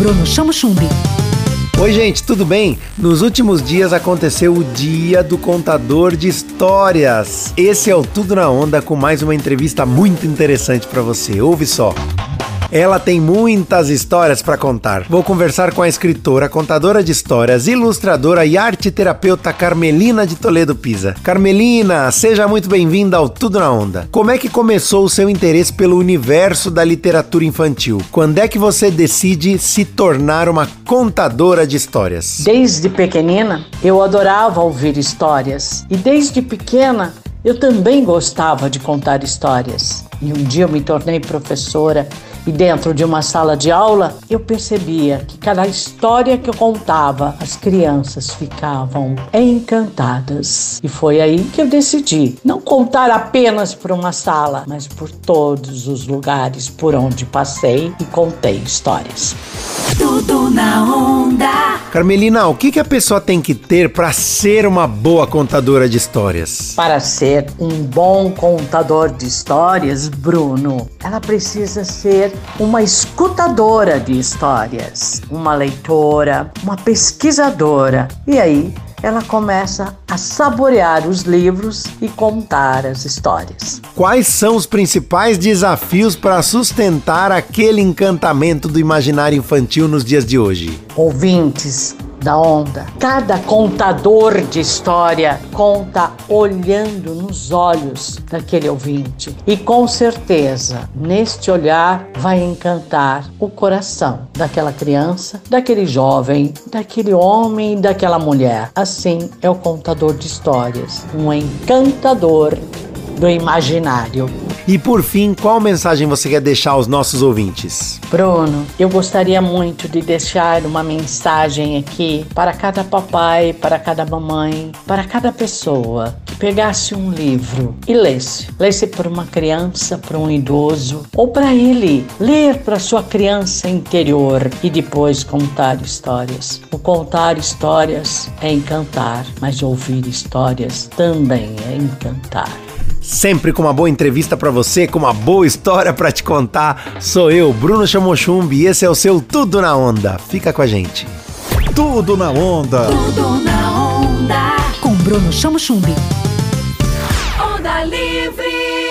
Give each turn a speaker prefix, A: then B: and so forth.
A: Bruno Chamo Chumbi.
B: Oi, gente, tudo bem? Nos últimos dias aconteceu o Dia do Contador de Histórias. Esse é o Tudo na Onda com mais uma entrevista muito interessante para você. Ouve só. Ela tem muitas histórias para contar. Vou conversar com a escritora, contadora de histórias, ilustradora e arte terapeuta Carmelina de Toledo Pisa. Carmelina, seja muito bem-vinda ao Tudo na Onda. Como é que começou o seu interesse pelo universo da literatura infantil? Quando é que você decide se tornar uma contadora de histórias?
C: Desde pequenina, eu adorava ouvir histórias. E desde pequena, eu também gostava de contar histórias. E um dia eu me tornei professora e dentro de uma sala de aula, eu percebia que cada história que eu contava, as crianças ficavam encantadas. E foi aí que eu decidi não contar apenas por uma sala, mas por todos os lugares por onde passei e contei histórias.
A: Tudo na onda.
B: Carmelina, o que, que a pessoa tem que ter para ser uma boa contadora de histórias?
C: Para ser um bom contador de histórias, Bruno, ela precisa ser uma escutadora de histórias, uma leitora, uma pesquisadora. E aí, ela começa a saborear os livros e contar as histórias.
B: Quais são os principais desafios para sustentar aquele encantamento do imaginário infantil nos dias de hoje?
C: Ouvintes, da onda. Cada contador de história conta olhando nos olhos daquele ouvinte. E com certeza, neste olhar vai encantar o coração daquela criança, daquele jovem, daquele homem, daquela mulher. Assim é o contador de histórias, um encantador do imaginário.
B: E por fim, qual mensagem você quer deixar aos nossos ouvintes?
C: Bruno, eu gostaria muito de deixar uma mensagem aqui para cada papai, para cada mamãe, para cada pessoa que pegasse um livro e lesse. Lesse para uma criança, para um idoso ou para ele ler para sua criança interior e depois contar histórias. O contar histórias é encantar, mas ouvir histórias também é encantar.
B: Sempre com uma boa entrevista para você, com uma boa história para te contar. Sou eu, Bruno Chamochumbi, e esse é o seu Tudo na Onda. Fica com a gente.
D: Tudo na Onda.
A: Tudo na Onda. Com Bruno Chamochumbi. Onda Livre.